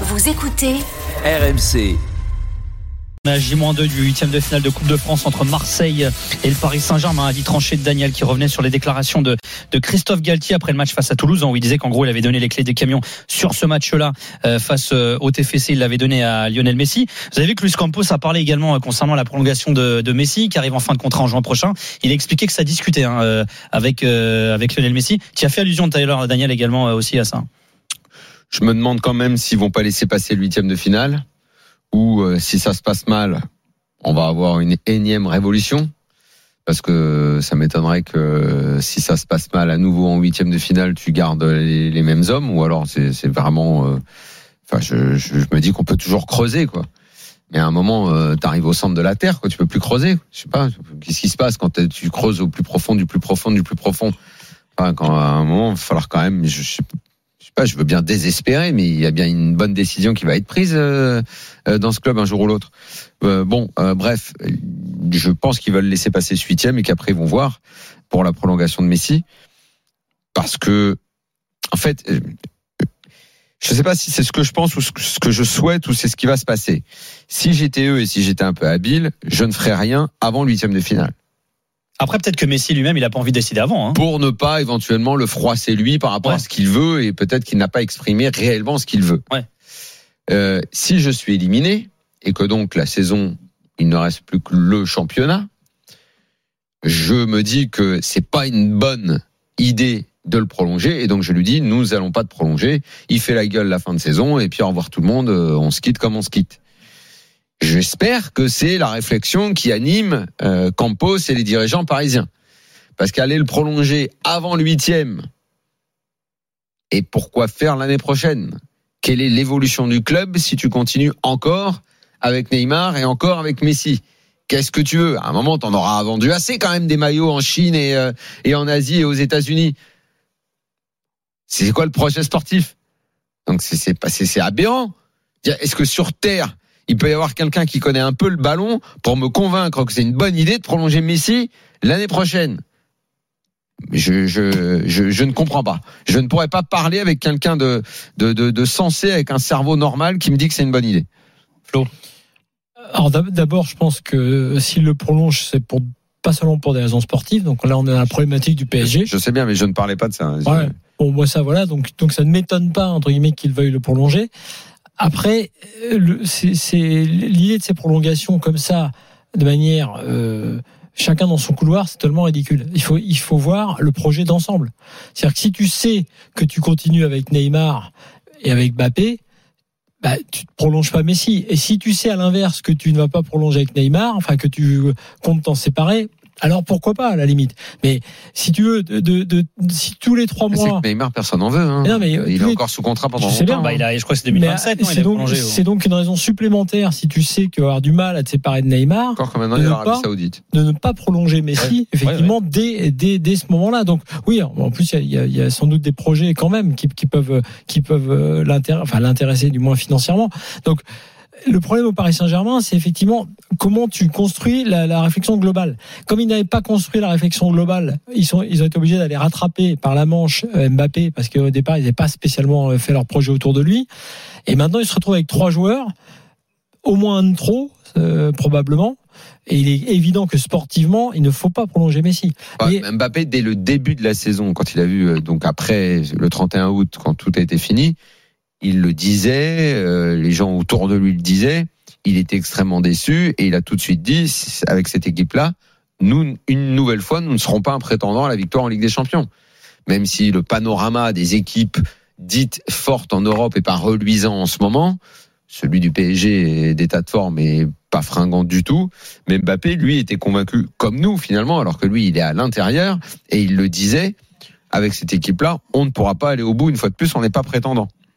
Vous écoutez RMC. J-2 du huitième de finale de Coupe de France entre Marseille et le Paris Saint-Germain. Avis tranché de Daniel qui revenait sur les déclarations de, de Christophe Galtier après le match face à Toulouse, où il disait qu'en gros il avait donné les clés des camions sur ce match-là euh, face euh, au TFC. Il l'avait donné à Lionel Messi. Vous avez vu que Luis Campos a parlé également euh, concernant la prolongation de, de, Messi qui arrive en fin de contrat en juin prochain. Il a expliqué que ça discutait hein, euh, avec avec Lionel Messi. Tu as fait allusion tout à l'heure, Daniel, également aussi à ça. Je me demande quand même s'ils vont pas laisser passer le huitième de finale ou si ça se passe mal on va avoir une énième révolution parce que ça m'étonnerait que si ça se passe mal à nouveau en huitième de finale, tu gardes les, mêmes hommes ou alors c'est vraiment. Euh, enfin, je, me dis qu'on peut toujours creuser quoi. Mais à un moment, euh, tu au centre de la terre, quoi. Tu peux plus creuser. Je sais pas. Qu'est-ce qui se passe quand tu creuses au plus profond, du plus profond, du plus profond? Enfin, quand à un moment, il va falloir quand même. Je sais pas. Je veux bien désespérer, mais il y a bien une bonne décision qui va être prise euh, dans ce club un jour ou l'autre. Euh, bon, euh, bref, je pense qu'ils veulent laisser passer ce huitième et qu'après ils vont voir pour la prolongation de Messi, parce que, en fait, euh, je ne sais pas si c'est ce que je pense ou ce que je souhaite ou c'est ce qui va se passer. Si j'étais eux et si j'étais un peu habile, je ne ferais rien avant le huitième de finale. Après, peut-être que Messi lui-même, il n'a pas envie de décider avant. Hein. Pour ne pas éventuellement le froisser lui par rapport à ce qu'il veut et peut-être qu'il n'a pas exprimé réellement ce qu'il veut. Ouais. Euh, si je suis éliminé, et que donc la saison, il ne reste plus que le championnat, je me dis que c'est pas une bonne idée de le prolonger et donc je lui dis nous allons pas te prolonger il fait la gueule la fin de saison et puis au revoir tout le monde euh, on se quitte comme on se quitte j'espère que c'est la réflexion qui anime euh, Campos et les dirigeants parisiens parce qu'aller le prolonger avant le huitième et pourquoi faire l'année prochaine? Quelle est l'évolution du club si tu continues encore avec Neymar et encore avec Messi? Qu'est-ce que tu veux? À un moment, t'en auras vendu assez quand même des maillots en Chine et, euh, et en Asie et aux États-Unis. C'est quoi le projet sportif? Donc c'est c'est aberrant. Est-ce que sur Terre, il peut y avoir quelqu'un qui connaît un peu le ballon pour me convaincre que c'est une bonne idée de prolonger Messi l'année prochaine je, je, je, je, ne comprends pas. Je ne pourrais pas parler avec quelqu'un de, de, de, de sensé, avec un cerveau normal qui me dit que c'est une bonne idée. Flo alors d'abord, je pense que s'il le prolonge, c'est pour pas seulement pour des raisons sportives. Donc là, on est dans la problématique du PSG. Je sais bien, mais je ne parlais pas de ça. Ouais. Bon, moi ça, voilà. Donc donc ça ne m'étonne pas entre guillemets qu'il veuille le prolonger. Après, c'est l'idée de ces prolongations comme ça, de manière euh, chacun dans son couloir, c'est tellement ridicule. Il faut il faut voir le projet d'ensemble. C'est-à-dire que si tu sais que tu continues avec Neymar et avec Mbappé, bah, tu ne prolonges pas Messi. Et si tu sais à l'inverse que tu ne vas pas prolonger avec Neymar, enfin que tu comptes t'en séparer, alors pourquoi pas à la limite Mais si tu veux, de, de, de si tous les trois mois. Que Neymar, personne n'en veut. Hein. Non, mais il est encore sous contrat pendant longtemps. Bien, bah, il a, je crois que c'est 2027. C'est donc, c'est donc une raison supplémentaire si tu sais qu'il va avoir du mal à te séparer de Neymar. Encore comme maintenant, il l'Arabie Saoudite. De ne pas prolonger Messi, effectivement, Dès, dès, dès ce moment-là. Donc oui, en plus il y a, y a, sans doute des projets quand même qui, qui peuvent qui peuvent euh, l'intéresser, enfin l'intéresser du moins financièrement. Donc le problème au Paris Saint-Germain, c'est effectivement comment tu construis la, la réflexion globale. Comme ils n'avaient pas construit la réflexion globale, ils, sont, ils ont été obligés d'aller rattraper par la manche euh, Mbappé parce qu'au départ, ils n'avaient pas spécialement euh, fait leur projet autour de lui. Et maintenant, ils se retrouvent avec trois joueurs, au moins un de trop, euh, probablement. Et il est évident que sportivement, il ne faut pas prolonger Messi. Mbappé, dès le début de la saison, quand il a vu, donc après le 31 août, quand tout a été fini, il le disait, euh, les gens autour de lui le disaient, il était extrêmement déçu et il a tout de suite dit, avec cette équipe-là, nous, une nouvelle fois, nous ne serons pas un prétendant à la victoire en Ligue des Champions. Même si le panorama des équipes dites fortes en Europe est pas reluisant en ce moment, celui du PSG est d'état de forme et pas fringant du tout. Mbappé, lui, était convaincu comme nous finalement, alors que lui, il est à l'intérieur et il le disait, avec cette équipe-là, on ne pourra pas aller au bout une fois de plus, on n'est pas prétendant.